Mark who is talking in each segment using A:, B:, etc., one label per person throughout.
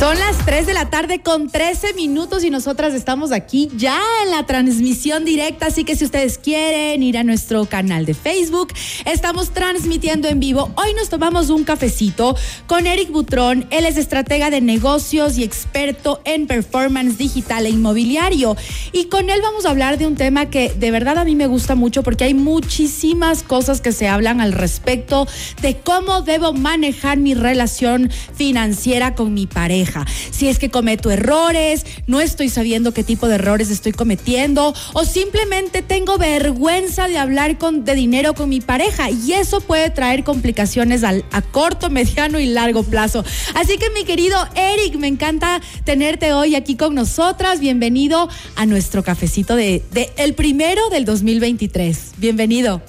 A: Son las 3 de la tarde con 13 minutos y nosotras estamos aquí ya en la transmisión directa, así que si ustedes quieren ir a nuestro canal de Facebook, estamos transmitiendo en vivo. Hoy nos tomamos un cafecito con Eric Butrón, él es estratega de negocios y experto en performance digital e inmobiliario. Y con él vamos a hablar de un tema que de verdad a mí me gusta mucho porque hay muchísimas cosas que se hablan al respecto de cómo debo manejar mi relación financiera con mi pareja si es que cometo errores, no estoy sabiendo qué tipo de errores estoy cometiendo o simplemente tengo vergüenza de hablar con, de dinero con mi pareja y eso puede traer complicaciones al, a corto, mediano y largo plazo. Así que mi querido Eric, me encanta tenerte hoy aquí con nosotras. Bienvenido a nuestro cafecito de, de el primero del 2023. Bienvenido.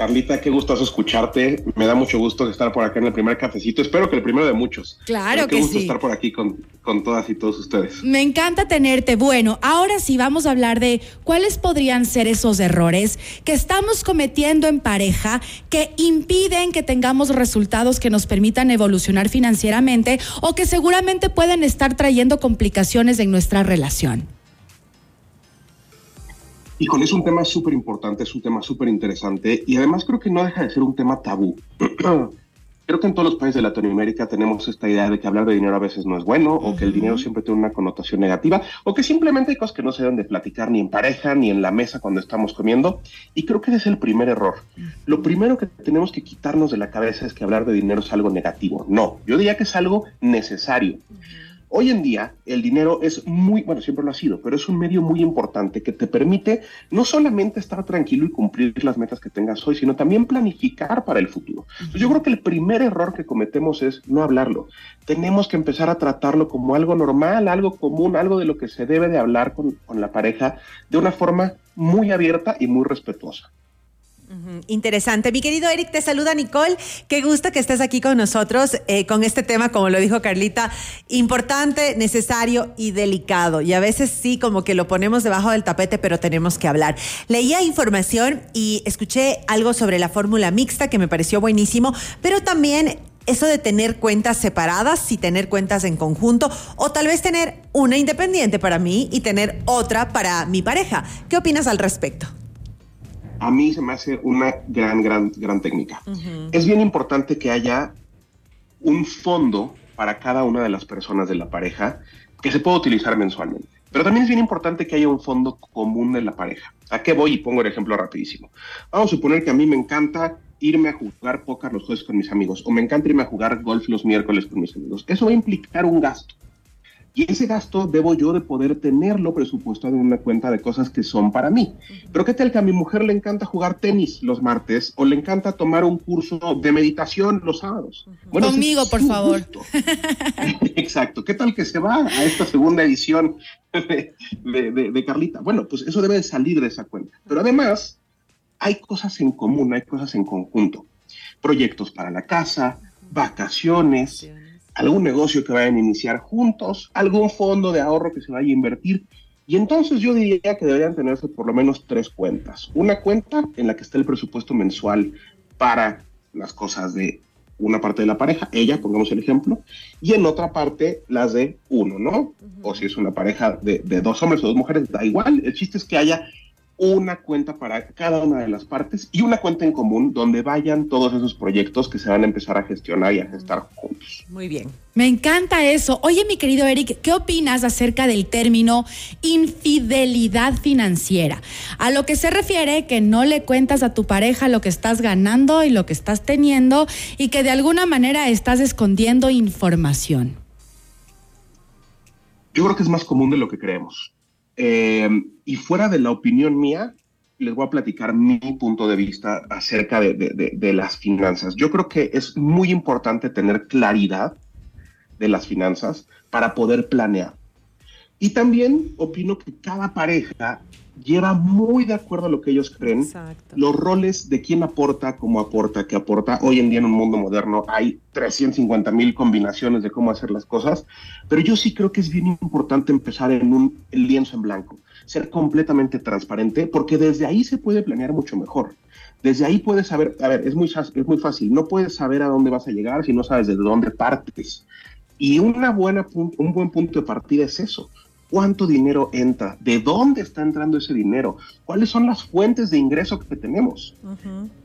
B: Carlita, qué gusto escucharte. Me da mucho gusto estar por acá en el primer cafecito. Espero que el primero de muchos.
A: Claro
B: qué
A: que
B: gusto
A: sí.
B: estar por aquí con, con todas y todos ustedes.
A: Me encanta tenerte. Bueno, ahora sí vamos a hablar de cuáles podrían ser esos errores que estamos cometiendo en pareja que impiden que tengamos resultados que nos permitan evolucionar financieramente o que seguramente pueden estar trayendo complicaciones en nuestra relación.
B: Híjole, es un tema súper importante, es un tema súper interesante y además creo que no deja de ser un tema tabú. creo que en todos los países de Latinoamérica tenemos esta idea de que hablar de dinero a veces no es bueno o que el dinero siempre tiene una connotación negativa o que simplemente hay cosas que no se deben de platicar ni en pareja ni en la mesa cuando estamos comiendo y creo que ese es el primer error. Lo primero que tenemos que quitarnos de la cabeza es que hablar de dinero es algo negativo. No, yo diría que es algo necesario. Hoy en día el dinero es muy, bueno, siempre lo ha sido, pero es un medio muy importante que te permite no solamente estar tranquilo y cumplir las metas que tengas hoy, sino también planificar para el futuro. Entonces, yo creo que el primer error que cometemos es no hablarlo. Tenemos que empezar a tratarlo como algo normal, algo común, algo de lo que se debe de hablar con, con la pareja de una forma muy abierta y muy respetuosa.
C: Interesante. Mi querido Eric, te saluda Nicole. Qué gusto que estés aquí con nosotros eh, con este tema, como lo dijo Carlita, importante, necesario y delicado. Y a veces sí, como que lo ponemos debajo del tapete, pero tenemos que hablar. Leía información y escuché algo sobre la fórmula mixta que me pareció buenísimo, pero también eso de tener cuentas separadas y tener cuentas en conjunto, o tal vez tener una independiente para mí y tener otra para mi pareja. ¿Qué opinas al respecto?
B: A mí se me hace una gran, gran, gran técnica. Uh -huh. Es bien importante que haya un fondo para cada una de las personas de la pareja que se pueda utilizar mensualmente. Pero también es bien importante que haya un fondo común de la pareja. ¿A qué voy? Y pongo el ejemplo rapidísimo. Vamos a suponer que a mí me encanta irme a jugar póker los jueves con mis amigos o me encanta irme a jugar golf los miércoles con mis amigos. Eso va a implicar un gasto. Y ese gasto debo yo de poder tenerlo presupuestado en una cuenta de cosas que son para mí. Pero ¿qué tal que a mi mujer le encanta jugar tenis los martes o le encanta tomar un curso de meditación los sábados?
A: Bueno, Conmigo, por favor.
B: Exacto. ¿Qué tal que se va a esta segunda edición de, de, de, de Carlita? Bueno, pues eso debe de salir de esa cuenta. Pero además, hay cosas en común, hay cosas en conjunto. Proyectos para la casa, vacaciones algún negocio que vayan a iniciar juntos, algún fondo de ahorro que se vaya a invertir. Y entonces yo diría que deberían tenerse por lo menos tres cuentas. Una cuenta en la que está el presupuesto mensual para las cosas de una parte de la pareja, ella, pongamos el ejemplo, y en otra parte las de uno, ¿no? Uh -huh. O si es una pareja de, de dos hombres o dos mujeres, da igual. El chiste es que haya una cuenta para cada una de las partes y una cuenta en común donde vayan todos esos proyectos que se van a empezar a gestionar y a gestar juntos.
C: Muy bien.
A: Me encanta eso. Oye, mi querido Eric, ¿qué opinas acerca del término infidelidad financiera? A lo que se refiere que no le cuentas a tu pareja lo que estás ganando y lo que estás teniendo y que de alguna manera estás escondiendo información.
B: Yo creo que es más común de lo que creemos. Eh, y fuera de la opinión mía, les voy a platicar mi punto de vista acerca de, de, las finanzas. Yo creo que es muy importante tener claridad de las finanzas para poder planear. Y también opino que cada pareja lleva muy de acuerdo a lo que ellos creen Exacto. los roles de quién aporta, cómo aporta, qué aporta. Hoy en día en un mundo moderno hay 350 mil combinaciones de cómo hacer las cosas, pero yo sí creo que es bien importante empezar en un lienzo en blanco, ser completamente transparente, porque desde ahí se puede planear mucho mejor. Desde ahí puedes saber, a ver, es muy, es muy fácil, no puedes saber a dónde vas a llegar si no sabes desde dónde partes. Y una buena, un buen punto de partida es eso. ¿Cuánto dinero entra? ¿De dónde está entrando ese dinero? ¿Cuáles son las fuentes de ingreso que tenemos?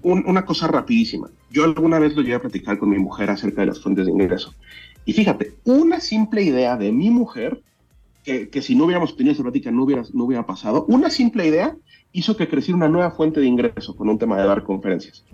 B: una cosa rapidísima. Yo alguna vez lo llegué a platicar con mi mujer acerca de las fuentes de ingreso. Y fíjate, una simple idea de mi mujer, que, que si no hubiéramos tenido esa plática no hubiera, no hubiera pasado, una simple idea hizo que creciera una nueva fuente de ingreso con un tema de dar conferencias.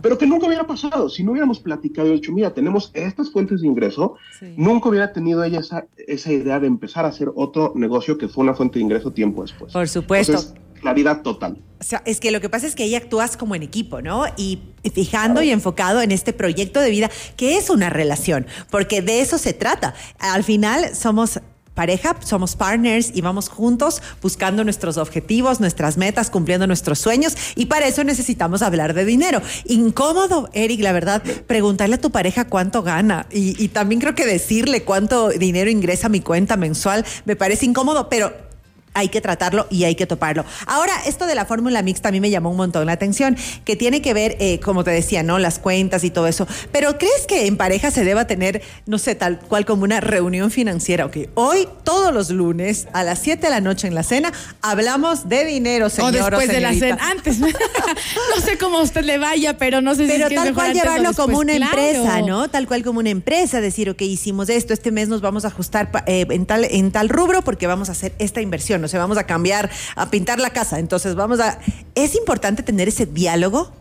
B: Pero que nunca hubiera pasado. Si no hubiéramos platicado y dicho, mira, tenemos estas fuentes de ingreso, nunca hubiera tenido ella esa, esa idea de empezar a hacer otro negocio que fue una fuente de ingreso tiempo después.
C: Por supuesto.
B: claridad total.
C: O sea, es que lo que pasa es que ella actúas como en equipo, ¿no? Y fijando y enfocado en este proyecto de vida que es una relación, porque de eso se trata. Al final somos pareja, somos partners y vamos juntos buscando nuestros objetivos, nuestras metas, cumpliendo nuestros sueños y para eso necesitamos hablar de dinero. Incómodo, Eric, la verdad, preguntarle a tu pareja cuánto gana y, también creo que decirle cuánto dinero ingresa a mi cuenta mensual me parece incómodo, pero hay que tratarlo y hay que toparlo. Ahora, esto de la fórmula mixta a mí me llamó un montón la atención, que tiene que ver, eh, como te decía, ¿no? Las cuentas y todo eso. Pero ¿crees que en pareja se deba tener, no sé, tal cual como una reunión financiera? Ok, hoy, todos los lunes, a las 7 de la noche en la cena, hablamos de dinero, señor.
A: O después de la cena, antes. no sé cómo a usted le vaya, pero no sé
C: pero
A: si
C: Pero tal cual llevarlo como una empresa,
A: ¿no?
C: Tal cual como una empresa, decir, ok, hicimos esto, este mes nos vamos a ajustar eh, en, tal, en tal rubro porque vamos a hacer esta inversión no sé, vamos a cambiar, a pintar la casa. Entonces vamos a... ¿Es importante tener ese diálogo?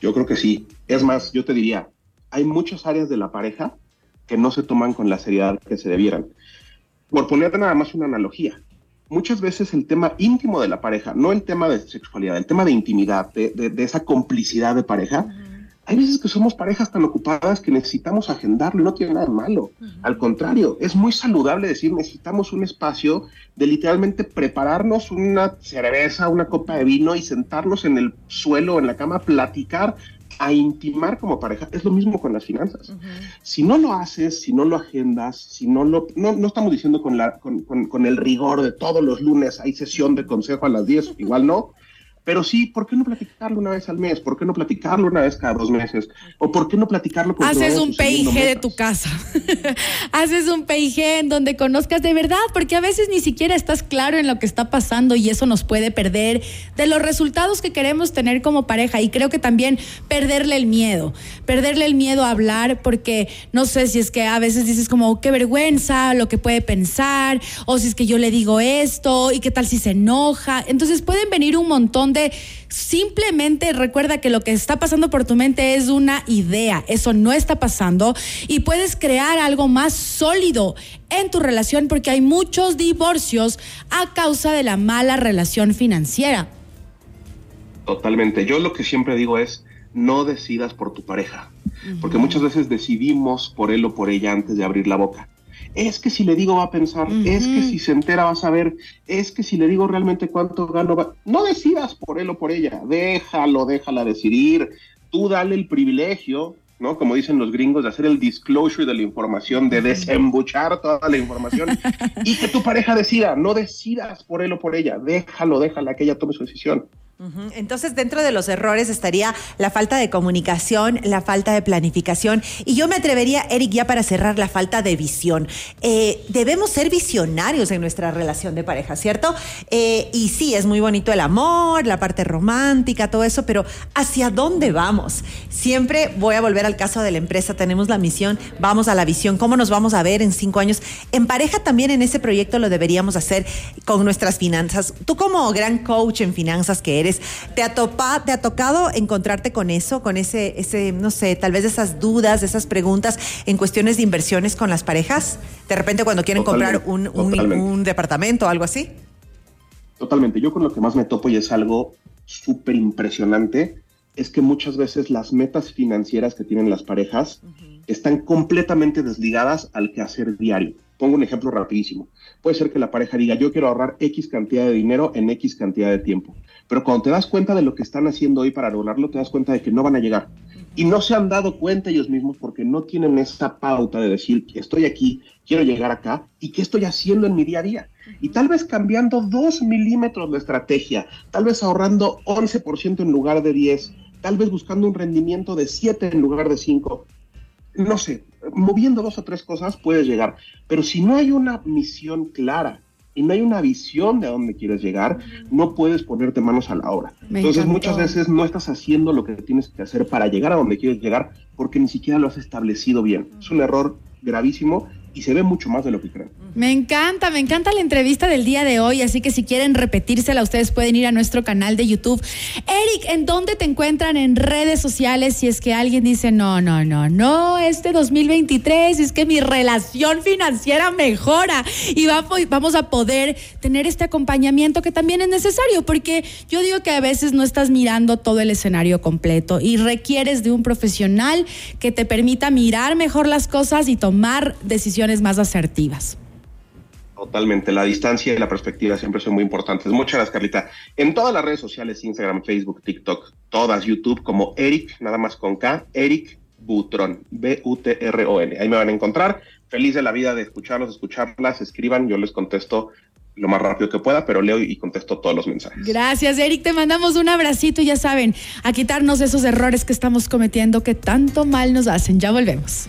B: Yo creo que sí. Es más, yo te diría, hay muchas áreas de la pareja que no se toman con la seriedad que se debieran. Por poner nada más una analogía, muchas veces el tema íntimo de la pareja, no el tema de sexualidad, el tema de intimidad, de, esa complicidad de pareja, hay veces que somos parejas tan ocupadas que necesitamos agendarlo y no tiene nada de malo. Al contrario, es muy saludable decir necesitamos un espacio de literalmente prepararnos una cerveza, una copa de vino y sentarnos en el suelo, en la cama, platicar, a intimar como pareja. Es lo mismo con las finanzas. Si no lo haces, si no lo agendas, si no lo... No, no estamos diciendo con, la, con, con el rigor de todos los lunes hay sesión de consejo a las 10, igual no pero sí, ¿por qué no platicarlo una vez al mes? ¿Por qué no platicarlo una vez cada dos meses? ¿O por qué no platicarlo con
A: Haces un PIG de tu casa. Haces un PIG en donde conozcas de verdad, porque a veces ni siquiera estás claro en lo que está pasando y eso nos puede perder de los resultados que queremos tener como pareja. Y creo que también perderle el miedo, perderle el miedo a hablar, porque no sé si es que a veces dices como, qué vergüenza lo que puede pensar, o si es que yo le digo esto, y qué tal si se enoja. Entonces pueden venir un montón simplemente recuerda que lo que está pasando por tu mente es una idea, eso no está pasando y puedes crear algo más sólido en tu relación porque hay muchos divorcios a causa de la mala relación financiera.
B: Totalmente. Yo lo que siempre digo es, no decidas por tu pareja, porque muchas veces decidimos por él o por ella antes de abrir la boca es que si le digo va a pensar, es que si se entera va a saber, es que si le digo realmente cuánto gano, va... no decidas por él o por ella, déjalo, déjala decidir, tú dale el privilegio, ¿no? Como dicen los gringos, de hacer el disclosure de la información, de desembuchar toda la información y que tu pareja decida, no decidas por él o por ella, déjalo, déjala que ella tome su decisión.
C: Entonces, dentro de los errores estaría la falta de comunicación, la falta de planificación y yo me atrevería, Eric, ya para cerrar, la falta de visión. Eh, debemos ser visionarios en nuestra relación de pareja, ¿cierto? Eh, y sí, es muy bonito el amor, la parte romántica, todo eso, pero ¿hacia dónde vamos? Siempre voy a volver al caso de la empresa, tenemos la misión, vamos a la visión, ¿cómo nos vamos a ver en cinco años? En pareja también en ese proyecto lo deberíamos hacer con nuestras finanzas. Tú como gran coach en finanzas que eres, ¿Te ha, ¿Te ha tocado encontrarte con eso, con ese, ese, no sé, tal vez esas dudas, esas preguntas en cuestiones de inversiones con las parejas? De repente cuando quieren comprar un, un, departamento o algo así.
B: Totalmente. Yo con lo que más me topo y es algo súper impresionante es que muchas veces las metas financieras que tienen las parejas están completamente desligadas al quehacer diario. Pongo un ejemplo rapidísimo. Puede ser que la pareja diga, yo quiero ahorrar X cantidad de dinero en X cantidad de tiempo. Pero cuando te das cuenta de lo que están haciendo hoy para lograrlo, te das cuenta de que no van a llegar. Y no se han dado cuenta ellos mismos porque no tienen esa pauta de decir, estoy aquí, quiero llegar acá y qué estoy haciendo en mi día a día. Y tal vez cambiando dos milímetros de estrategia, tal vez ahorrando 11% en lugar de 10, tal vez buscando un rendimiento de 7 en lugar de 5. No sé, moviendo dos o tres cosas puedes llegar. Pero si no hay una misión clara y no hay una visión de a dónde quieres llegar, no puedes ponerte manos a la obra. Entonces muchas veces no estás haciendo lo que tienes que hacer para llegar a donde quieres llegar porque ni siquiera lo has establecido bien. Es un error gravísimo y se ve mucho más de lo que creen.
A: Me encanta, me encanta la entrevista del día de hoy, así que si quieren repetírsela, ustedes pueden ir a nuestro canal de YouTube. Eric, ¿en dónde te encuentran en redes sociales si es que alguien dice, no, no, no, no, este 2023 es que mi relación financiera mejora y vamos a poder tener este acompañamiento que también es necesario, porque yo digo que a veces no estás mirando todo el escenario completo y requieres de un profesional que te permita mirar mejor las cosas y tomar decisiones más asertivas.
B: Totalmente, la distancia y la perspectiva siempre son muy importantes. Muchas gracias, Carlita. En todas las redes sociales, Instagram, Facebook, TikTok, todas, YouTube, como Eric, nada más con K, Eric Butron, B-U-T-R-O-N. Ahí me van a encontrar. Feliz de la vida de escucharlos, escucharlas, escriban, yo les contesto lo más rápido que pueda, pero leo y contesto todos los mensajes.
A: Gracias, Eric. Te mandamos un abracito y ya saben, a quitarnos esos errores que estamos cometiendo que tanto mal nos hacen. Ya volvemos.